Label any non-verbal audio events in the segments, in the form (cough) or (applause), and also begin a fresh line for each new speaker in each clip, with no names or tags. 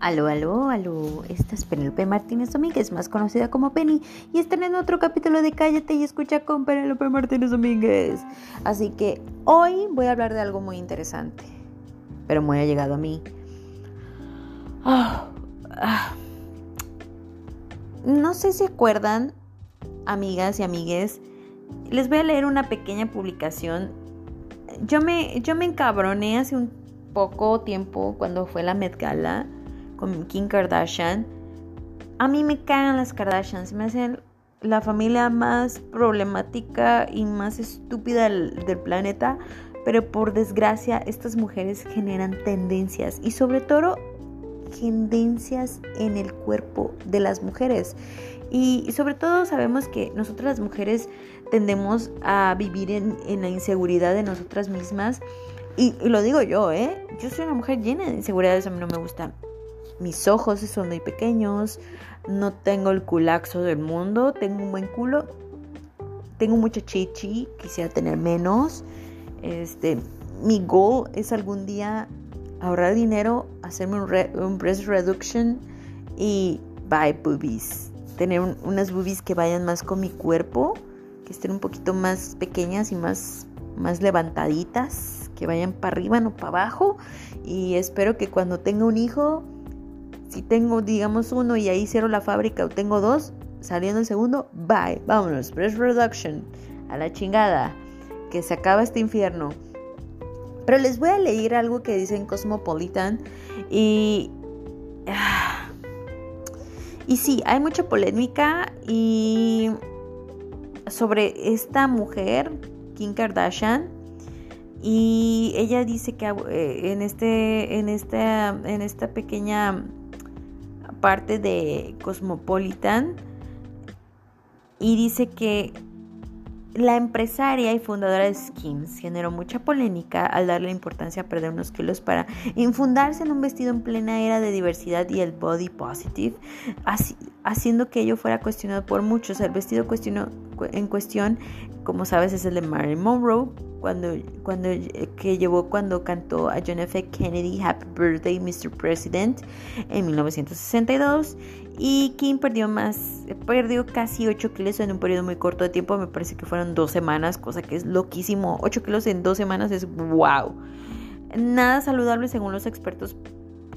Aló, aló, aló. Esta es Penelope Martínez Domínguez, más conocida como Penny, y están en otro capítulo de Cállate y escucha con Penelope Martínez Domínguez. Así que hoy voy a hablar de algo muy interesante, pero muy ha llegado a mí. Ah, ah. No sé si acuerdan, amigas y amigues, les voy a leer una pequeña publicación. Yo me, yo me encabroné hace un poco tiempo cuando fue la Met Gala con Kim Kardashian. A mí me cagan las Kardashians, me hacen la familia más problemática y más estúpida del, planeta, pero por desgracia estas mujeres generan tendencias y sobre todo tendencias en el cuerpo de las mujeres. Y sobre todo sabemos que nosotras las mujeres tendemos a vivir en, en la inseguridad de nosotras mismas. Y, y, lo digo yo, ¿eh? Yo soy una mujer llena de inseguridades, a mí no me gusta mis ojos son muy pequeños, no tengo el culaxo del mundo, tengo un buen culo, tengo mucha chichi, quisiera tener menos. Este, mi goal es algún día ahorrar dinero, hacerme un, breast reduction y buy boobies. Tener unas boobies que vayan más con mi cuerpo, que estén un poquito más pequeñas y más, más levantaditas, que vayan para arriba, no para abajo. Y espero que cuando tenga un hijo si tengo, digamos, uno y ahí cierro la fábrica o tengo dos, saliendo el segundo, bye, vámonos, breast reduction, a la chingada, que se acaba este infierno. Pero les voy a leer algo que dice en Cosmopolitan y... Y sí, hay mucha polémica y sobre esta mujer, Kim Kardashian, y ella dice que eh, en este en esta en esta pequeña parte de Cosmopolitan y dice que la empresaria y fundadora de Skims generó mucha polémica al darle importancia a perder unos kilos para infundarse en un vestido en plena era de diversidad y el body positive, haciendo que ello fuera cuestionado por muchos. El vestido en cuestión, como sabes, es el de Marilyn Monroe, cuando, cuando, que llevó cuando cantó a John F. Kennedy Happy Birthday Mr. President en 1962 y Kim perdió más, perdió casi 8 kilos en un periodo muy corto de tiempo, me parece que fueron dos semanas, cosa que es loquísimo, 8 kilos en dos semanas es wow, nada saludable según los expertos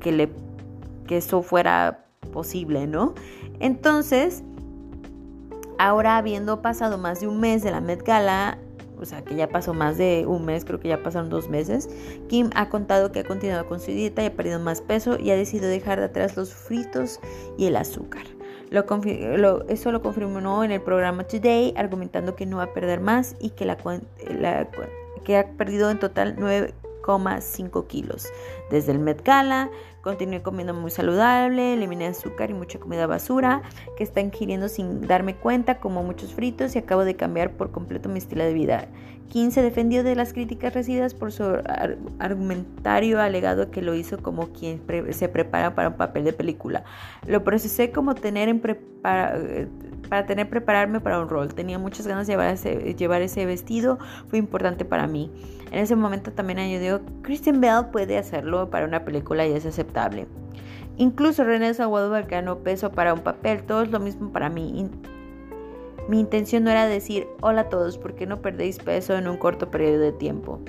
que, le, que eso fuera posible, ¿no? Entonces, ahora habiendo pasado más de un mes de la Met Gala, o sea que ya pasó más de un mes, creo que ya pasaron dos meses, Kim ha contado que ha continuado con su dieta y ha perdido más peso y ha decidido dejar de atrás los fritos y el azúcar. Eso lo confirmó en el programa Today, argumentando que no va a perder más y que ha perdido en total 9,5 kilos. Desde el Met Gala, continué comiendo muy saludable, eliminé azúcar y mucha comida basura que está ingiriendo sin darme cuenta, como muchos fritos y acabo de cambiar por completo mi estilo de vida. 15 defendió de las críticas recibidas por su argumentario alegado que lo hizo como quien se prepara para un papel de película. Lo procesé como tener en prepara para tener prepararme para un rol. Tenía muchas ganas de llevar ese, llevar ese vestido, fue importante para mí. En ese momento también añadió, Christian Bell puede hacerlo para una película y es aceptable. Incluso René Zellweger ganó peso para un papel, todo es lo mismo para mí. Mi intención no era decir hola a todos porque no perdéis peso en un corto periodo de tiempo.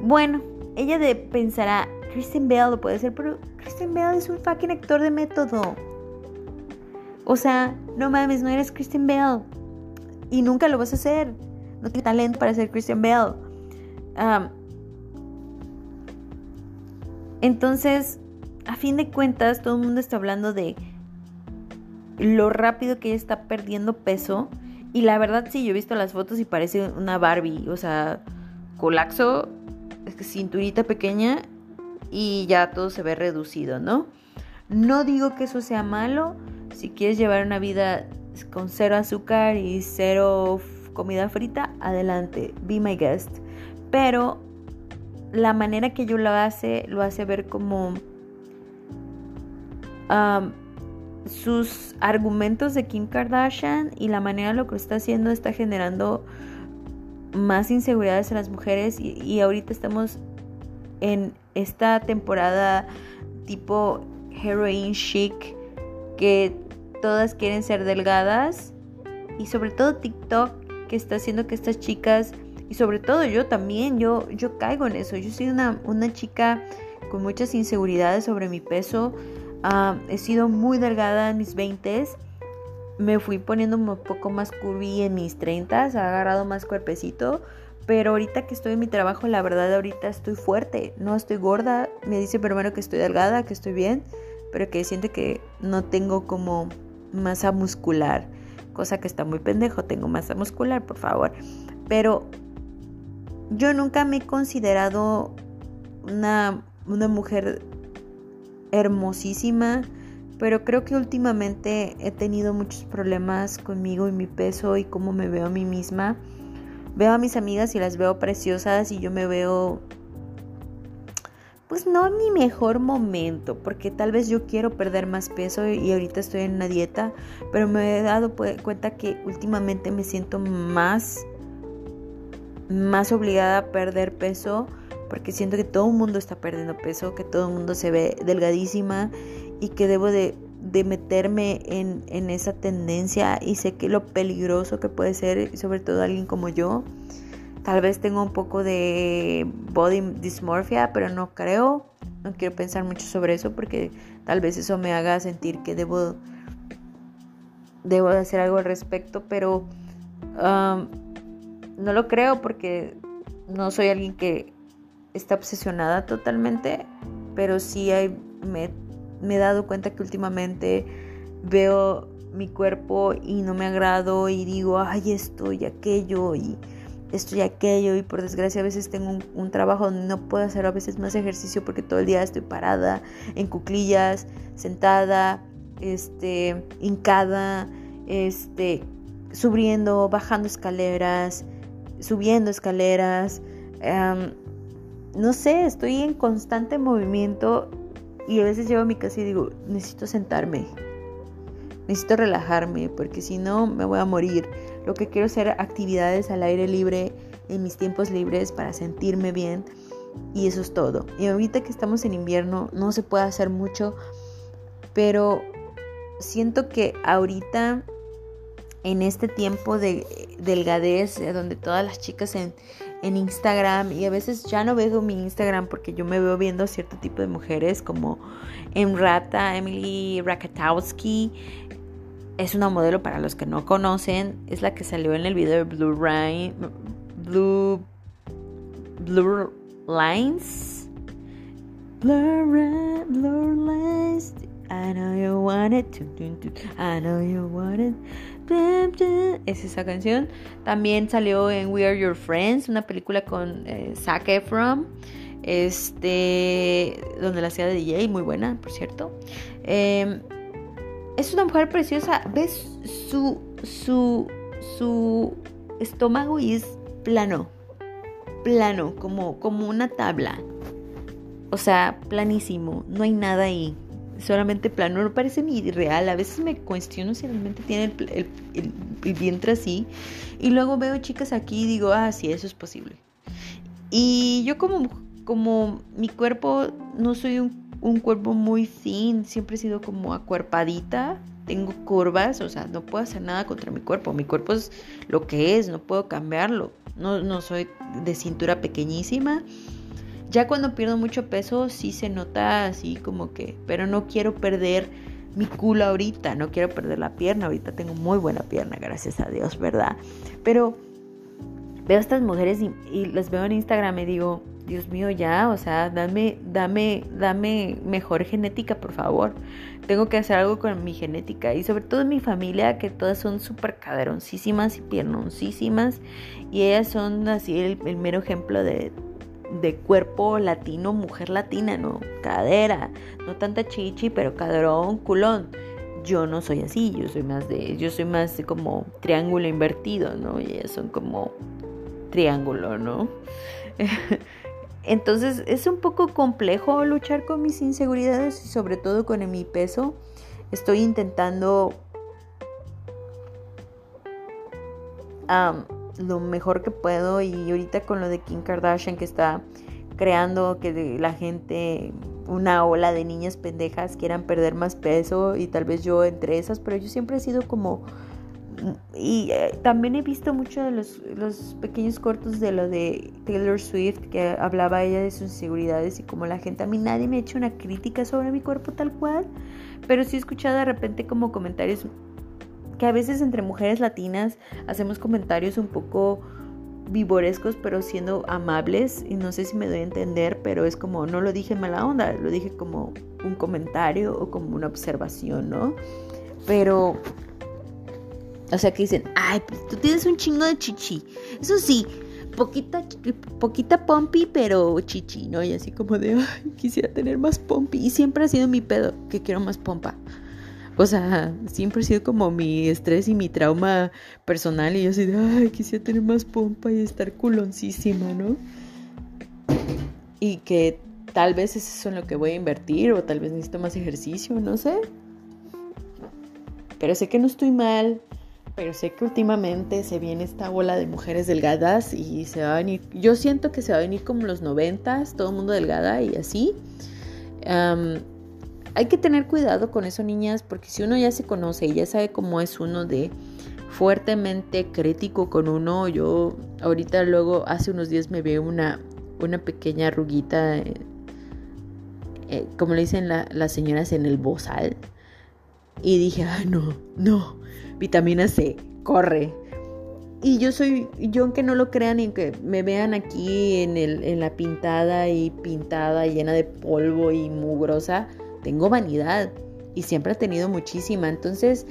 Bueno, ella pensará, Kristen Bell lo puede hacer, pero Kristen Bell es un fucking actor de método. O sea, no mames, no eres Kristen Bell. Y nunca lo vas a hacer. No tienes talento para ser Kristen Bell. Entonces, a fin de cuentas, todo el mundo está hablando de lo rápido que ella está perdiendo peso. Y la verdad, sí, yo he visto las fotos y parece una Barbie. O sea, colapso, cinturita pequeña y ya todo se ve reducido, ¿no? No digo que eso sea malo. Si quieres llevar una vida con cero azúcar y cero comida frita, adelante, be my guest. Pero la manera que yo lo hace, lo hace ver como sus argumentos de Kim Kardashian y la manera lo que está haciendo está generando más inseguridades en las mujeres. Y, ahorita estamos en esta temporada tipo heroin chic que todas quieren ser delgadas. Y sobre todo TikTok que está haciendo que estas chicas y sobre todo yo también, yo, yo caigo en eso. Yo soy una, una chica con muchas inseguridades sobre mi peso. Ah, he sido muy delgada en mis 20s. Me fui poniendo un poco más curvy en mis 30s. Ha agarrado más cuerpecito. Pero ahorita que estoy en mi trabajo, la verdad ahorita estoy fuerte. No estoy gorda. Me dice primero que estoy delgada, que estoy bien. Pero que siente que no tengo como masa muscular. Cosa que está muy pendejo. Tengo masa muscular, por favor. Pero yo nunca me he considerado una, mujer hermosísima, pero creo que últimamente he tenido muchos problemas conmigo y mi peso y cómo me veo a mí misma. Veo a mis amigas y las veo preciosas y yo me veo pues no en mi mejor momento, porque tal vez yo quiero perder más peso y ahorita estoy en una dieta, pero me he dado cuenta que últimamente me siento más más obligada a perder peso porque siento que todo el mundo está perdiendo peso, que todo el mundo se ve delgadísima y que debo de, meterme en, en, esa tendencia y sé que lo peligroso que puede ser, sobre todo alguien como yo. Tal vez tengo un poco de body dysmorphia, pero no creo. No quiero pensar mucho sobre eso porque tal vez eso me haga sentir que debo, debo de hacer algo al respecto, pero... Um, no lo creo porque no soy alguien que está obsesionada totalmente, pero sí me, he dado cuenta que últimamente veo mi cuerpo y no me agrado y digo, ay, esto y aquello y esto y aquello y por desgracia a veces tengo un, trabajo donde no puedo hacer a veces más ejercicio porque todo el día estoy parada en cuclillas, sentada, este, hincada, este, subiendo, bajando escaleras, subiendo escaleras. Em, no sé, estoy en constante movimiento y a veces llego a mi casa y digo, necesito sentarme, necesito relajarme porque si no me voy a morir. Lo que quiero hacer actividades al aire libre en mis tiempos libres para sentirme bien y eso es todo. Y ahorita que estamos en invierno no se puede hacer mucho, pero siento que ahorita en este tiempo de delgadez, eh, donde todas las chicas en, Instagram, y a veces ya no veo mi Instagram porque yo me veo viendo cierto tipo de mujeres como Emrata, Emily Rakatowski, es una modelo para los que no conocen, es la que salió en el video de Blue Rain, Blue, Blue Lines, Blue, Blue Lines, I know you want it, I know you want it. Es esa canción. También salió en We Are Your Friends, una película con eh, Zac Efron. Este, donde la hacía de DJ, muy buena, por cierto. Em, es una mujer preciosa. ¿Ves su, su, su estómago y es plano? Plano, como, como una tabla. O sea, planísimo. No hay nada ahí solamente plano, no parece ni real. A veces me cuestiono si realmente tiene el, vientre así. Y luego veo chicas aquí y digo, ah, sí, eso es posible. Y yo como, como mi cuerpo, no soy un, un cuerpo muy fin, siempre he sido como acuerpadita. Tengo curvas, o sea, no puedo hacer nada contra mi cuerpo. Mi cuerpo es lo que es, no puedo cambiarlo. No, no soy de cintura pequeñísima ya cuando pierdo mucho peso sí se nota así como que, pero no quiero perder mi culo ahorita, no quiero perder la pierna, ahorita tengo muy buena pierna, gracias a Dios, ¿verdad? Pero veo a estas mujeres y, las veo en Instagram y digo, Dios mío, ya, o sea, dame, dame, dame mejor genética, por favor. Tengo que hacer algo con mi genética y sobre todo en mi familia, que todas son súper caderoncísimas y piernoncísimas y ellas son así el mero ejemplo de de cuerpo latino, mujer latina, ¿no? Cadera, no tanta chichi, pero caderón, culón. Yo no soy así, yo soy más de, yo soy más como triángulo invertido, ¿no? Y son como triángulo, ¿no? (laughs) Entonces es un poco complejo luchar con mis inseguridades y sobre todo con mi peso. Estoy intentando lo mejor que puedo y ahorita con lo de Kim Kardashian que está creando que la gente una ola de niñas pendejas quieran perder más peso y tal vez yo entre esas, pero yo siempre he sido como... Y eh, también he visto mucho de los, los pequeños cortos de lo de Taylor Swift, que hablaba ella de sus inseguridades y como la gente, a mí nadie me ha hecho una crítica sobre mi cuerpo tal cual, pero sí he escuchado de repente como comentarios que a veces entre mujeres latinas hacemos comentarios un poco vivorescos, pero siendo amables. Y no sé si me doy a entender, pero es como, no lo dije mala onda, lo dije como un comentario o como una observación, ¿no? Pero, o sea, que dicen, ay, pues tú tienes un chingo de chichi. Eso sí, poquita, poquita pompi, pero chichi, ¿no? Y así como de, ay, quisiera tener más pompi. Y siempre ha sido mi pedo, que quiero más pompa. O sea, siempre ha sido como mi estrés y mi trauma personal. Y yo así de, ay, quisiera tener más pompa y estar culoncísima, ¿no? Y que tal vez es eso en lo que voy a invertir o tal vez necesito más ejercicio, no sé. Pero sé que no estoy mal, pero sé que últimamente se viene esta bola de mujeres delgadas y se va a venir, yo siento que se va a venir como los noventas, todo el mundo delgada y así hay que tener cuidado con eso, niñas, porque si uno ya se conoce y ya sabe cómo es uno de fuertemente crítico con uno, yo ahorita luego hace unos días me veo una, una pequeña arruguita, eh, eh, como le dicen las señoras en el bozal, y dije, ah, no, no, vitamina C, corre. Y yo soy, yo aunque no lo crean y que me vean aquí en, el, en la pintada y pintada llena de polvo y mugrosa, tengo vanidad y siempre he tenido muchísima. Entonces,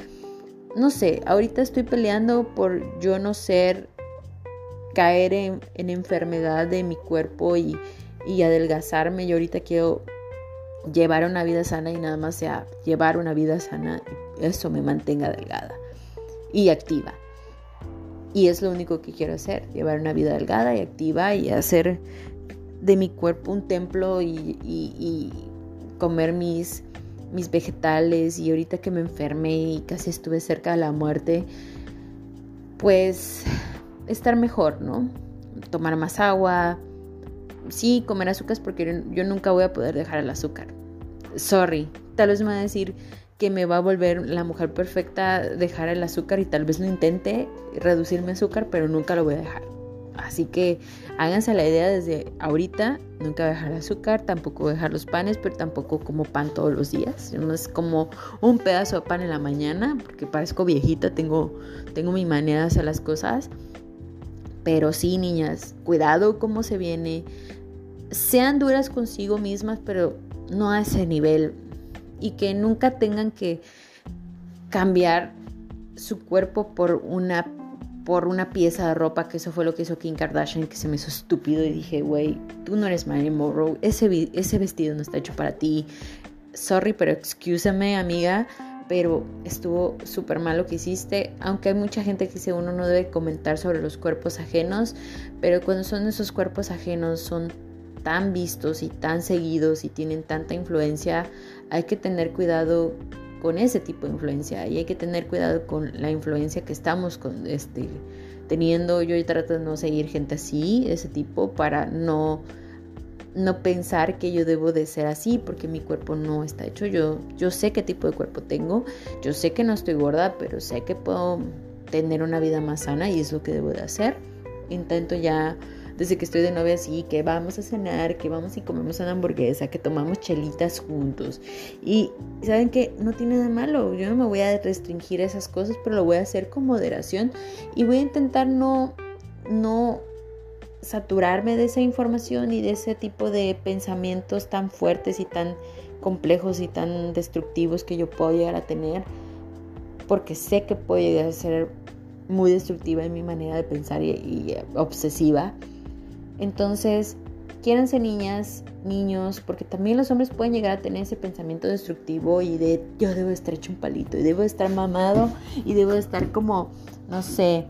no sé, ahorita estoy peleando por yo no ser, caer en, enfermedad de mi cuerpo y, y adelgazarme. Yo ahorita quiero llevar una vida sana y nada más sea llevar una vida sana, eso me mantenga delgada y activa. Y es lo único que quiero hacer, llevar una vida delgada y activa y hacer de mi cuerpo un templo y comer mis, mis vegetales y ahorita que me enfermé y casi estuve cerca de la muerte, pues estar mejor, ¿no? Tomar más agua, sí, comer azúcar porque yo nunca voy a poder dejar el azúcar. Sorry, tal vez me va a decir que me va a volver la mujer perfecta dejar el azúcar y tal vez lo intente reducir mi azúcar, pero nunca lo voy a dejar. Así que háganse la idea desde ahorita, nunca dejar azúcar, tampoco dejar los panes, pero tampoco como pan todos los días. No es como un pedazo de pan en la mañana, porque parezco viejita, tengo, tengo mi manera de hacer las cosas. Pero sí, niñas, cuidado cómo se viene. Sean duras consigo mismas, pero no a ese nivel. Y que nunca tengan que cambiar su cuerpo por una por una pieza de ropa, que eso fue lo que hizo Kim Kardashian, que se me hizo estúpido y dije, güey, tú no eres Marilyn Monroe, ese, ese vestido no está hecho para ti. Sorry, pero excúsame, amiga, pero estuvo súper mal lo que hiciste, aunque hay mucha gente que dice uno no debe comentar sobre los cuerpos ajenos, pero cuando son esos cuerpos ajenos son tan vistos y tan seguidos y tienen tanta influencia, hay que tener cuidado con ese tipo de influencia y hay que tener cuidado con la influencia que estamos con, este, teniendo. Yo trato de no seguir gente así, ese tipo, para no, no pensar que yo debo de ser así porque mi cuerpo no está hecho. Yo, yo sé qué tipo de cuerpo tengo, yo sé que no estoy gorda, pero sé que puedo tener una vida más sana y es lo que debo de hacer. Intento ya desde que estoy de novia así, que vamos a cenar, que vamos y comemos una hamburguesa, que tomamos chelitas juntos. Y saben que no tiene nada malo, yo no me voy a restringir esas cosas, pero lo voy a hacer con moderación y voy a intentar no, no saturarme de esa información y de ese tipo de pensamientos tan fuertes y tan complejos y tan destructivos que yo puedo a tener, porque sé que puedo llegar a ser muy destructiva en mi manera de pensar y, y obsesiva. Entonces, quiéranse niñas, niños, porque también los hombres pueden llegar a tener ese pensamiento destructivo y de yo debo estar hecho un palito y debo estar mamado y debo estar como, no sé,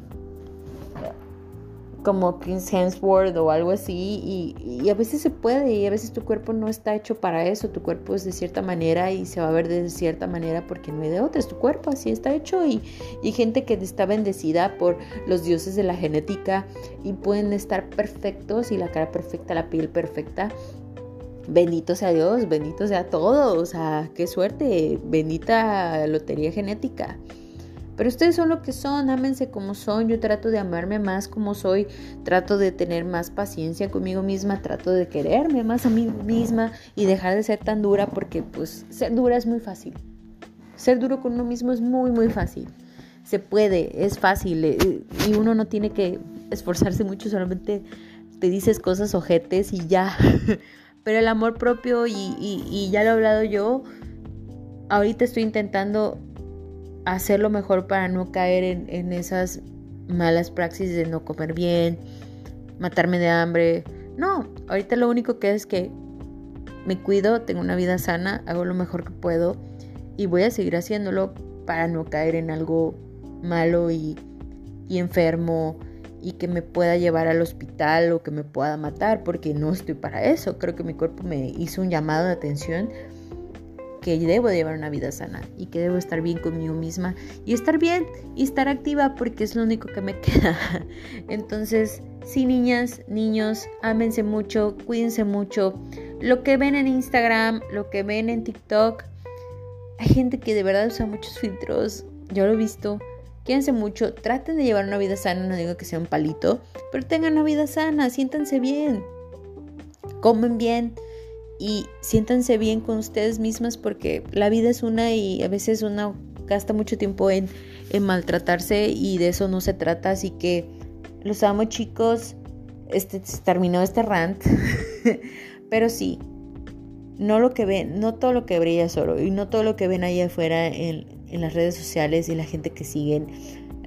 como Chris Hemsworth o algo así y, a veces se puede y a veces tu cuerpo no está hecho para eso, tu cuerpo es de cierta manera y se va a ver de cierta manera porque no hay de otra, es tu cuerpo, así está hecho y, y gente que está bendecida por los dioses de la genética y pueden estar perfectos y la cara perfecta, la piel perfecta bendito sea Dios, bendito sea todo, o sea, qué suerte, bendita lotería genética. Pero ustedes son lo que son, ámense como son, yo trato de amarme más como soy, trato de tener más paciencia conmigo misma, trato de quererme más a mí misma y dejar de ser tan dura porque pues ser dura es muy fácil. Ser duro con uno mismo es muy, muy fácil. Se puede, es fácil eh, y uno no tiene que esforzarse mucho, solamente te dices cosas ojetes y ya. (laughs) Pero el amor propio, y, y, ya lo he hablado yo, ahorita estoy intentando hacerlo mejor para no caer en, en esas malas praxis de no comer bien, matarme de hambre. No, ahorita lo único que es que me cuido, tengo una vida sana, hago lo mejor que puedo y voy a seguir haciéndolo para no caer en algo malo y, y enfermo y que me pueda llevar al hospital o que me pueda matar, porque no estoy para eso. Creo que mi cuerpo me hizo un llamado de atención que debo llevar una vida sana y que debo estar bien conmigo misma y estar bien y estar activa porque es lo único que me (laughs) queda. Entonces, sí, niñas, niños, ámense mucho, cuídense mucho. Lo que ven en Instagram, lo que ven en TikTok, hay gente que de verdad usa muchos filtros. Yo lo he visto Quédense mucho, traten de llevar una vida sana, no digo que sea un palito, pero tengan una vida sana, siéntanse bien, comen bien y siéntanse bien con ustedes mismas porque la vida es una y a veces uno gasta mucho tiempo en, en maltratarse y de eso no se trata, así que los amo chicos, este terminó este rant, (laughs) pero sí, no lo que ven, no todo lo que brilla es oro y no todo lo que ven ahí afuera en, en las redes sociales y la gente que siguen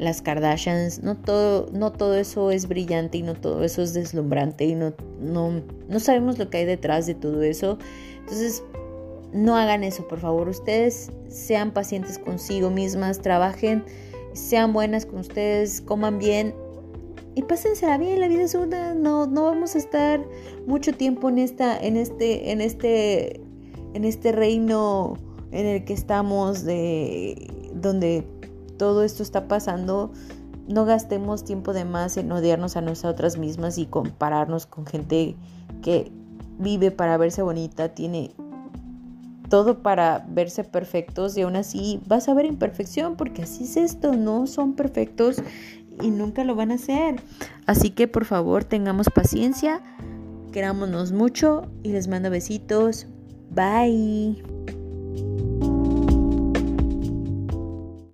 las Kardashians, no todo, no todo eso es brillante y no todo eso es deslumbrante y no, no, no sabemos lo que hay detrás de todo eso. Entonces, no hagan eso, por favor. Ustedes sean pacientes consigo mismas, trabajen, sean buenas con ustedes, coman bien y pásensela bien. La vida es una, no, no vamos a estar mucho tiempo en esta, en este, en este, en este reino en el que estamos, de donde todo esto está pasando, no gastemos tiempo de más en odiarnos a nosotras mismas y compararnos con gente que vive para verse bonita, tiene todo para verse perfectos y aún así vas a ver imperfección porque así es esto, no son perfectos y nunca lo van a hacer. Así que por favor tengamos paciencia, querámonos mucho y les mando besitos. Bye.